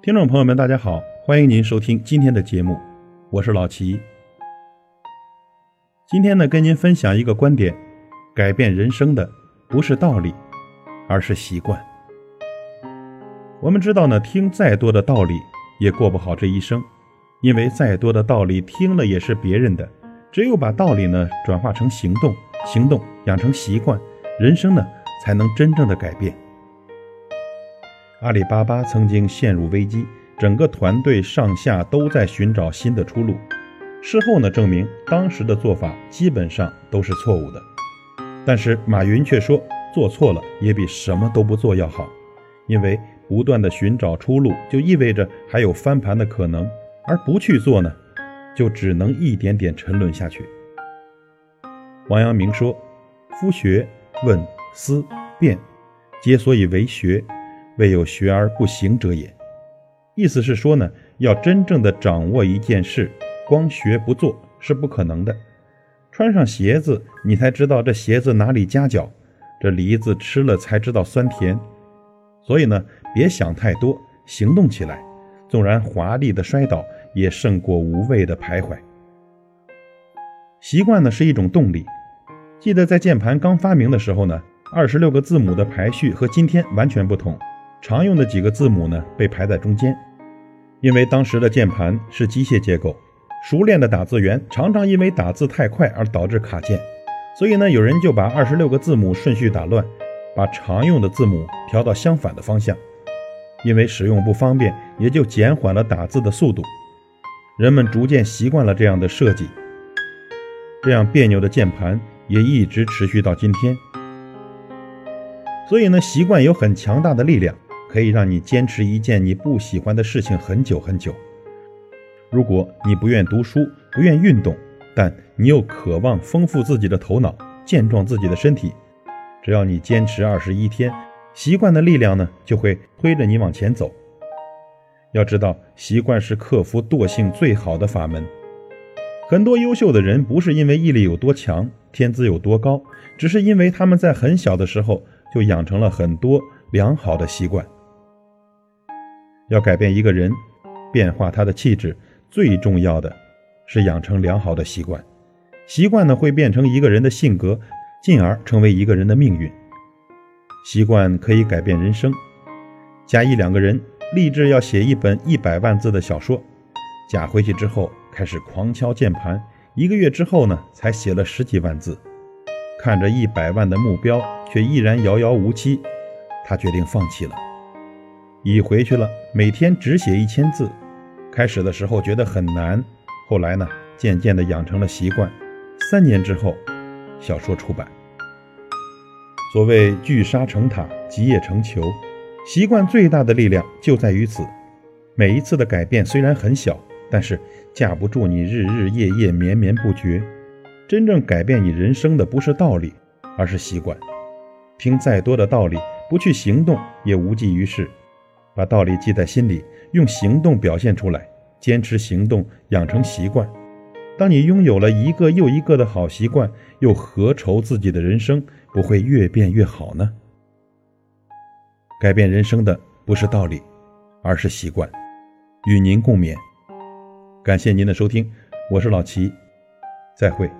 听众朋友们，大家好，欢迎您收听今天的节目，我是老齐。今天呢，跟您分享一个观点：改变人生的不是道理，而是习惯。我们知道呢，听再多的道理也过不好这一生，因为再多的道理听了也是别人的。只有把道理呢转化成行动，行动养成习惯，人生呢才能真正的改变。阿里巴巴曾经陷入危机，整个团队上下都在寻找新的出路。事后呢，证明当时的做法基本上都是错误的。但是马云却说，做错了也比什么都不做要好，因为不断的寻找出路，就意味着还有翻盘的可能，而不去做呢，就只能一点点沉沦下去。王阳明说：“夫学问思辨，皆所以为学。”未有学而不行者也。意思是说呢，要真正的掌握一件事，光学不做是不可能的。穿上鞋子，你才知道这鞋子哪里夹脚；这梨子吃了才知道酸甜。所以呢，别想太多，行动起来。纵然华丽的摔倒，也胜过无谓的徘徊。习惯呢是一种动力。记得在键盘刚发明的时候呢，二十六个字母的排序和今天完全不同。常用的几个字母呢，被排在中间，因为当时的键盘是机械结构，熟练的打字员常常因为打字太快而导致卡键，所以呢，有人就把二十六个字母顺序打乱，把常用的字母调到相反的方向，因为使用不方便，也就减缓了打字的速度。人们逐渐习惯了这样的设计，这样别扭的键盘也一直持续到今天。所以呢，习惯有很强大的力量。可以让你坚持一件你不喜欢的事情很久很久。如果你不愿读书，不愿运动，但你又渴望丰富自己的头脑，健壮自己的身体，只要你坚持二十一天，习惯的力量呢就会推着你往前走。要知道，习惯是克服惰性最好的法门。很多优秀的人不是因为毅力有多强，天资有多高，只是因为他们在很小的时候就养成了很多良好的习惯。要改变一个人，变化他的气质，最重要的是养成良好的习惯。习惯呢，会变成一个人的性格，进而成为一个人的命运。习惯可以改变人生。甲乙两个人立志要写一本一百万字的小说，甲回去之后开始狂敲键盘，一个月之后呢，才写了十几万字。看着一百万的目标，却依然遥遥无期，他决定放弃了。乙回去了，每天只写一千字。开始的时候觉得很难，后来呢，渐渐的养成了习惯。三年之后，小说出版。所谓聚沙成塔，集腋成裘，习惯最大的力量就在于此。每一次的改变虽然很小，但是架不住你日日夜夜绵绵不绝。真正改变你人生的不是道理，而是习惯。听再多的道理，不去行动也无济于事。把道理记在心里，用行动表现出来，坚持行动，养成习惯。当你拥有了一个又一个的好习惯，又何愁自己的人生不会越变越好呢？改变人生的不是道理，而是习惯。与您共勉。感谢您的收听，我是老齐，再会。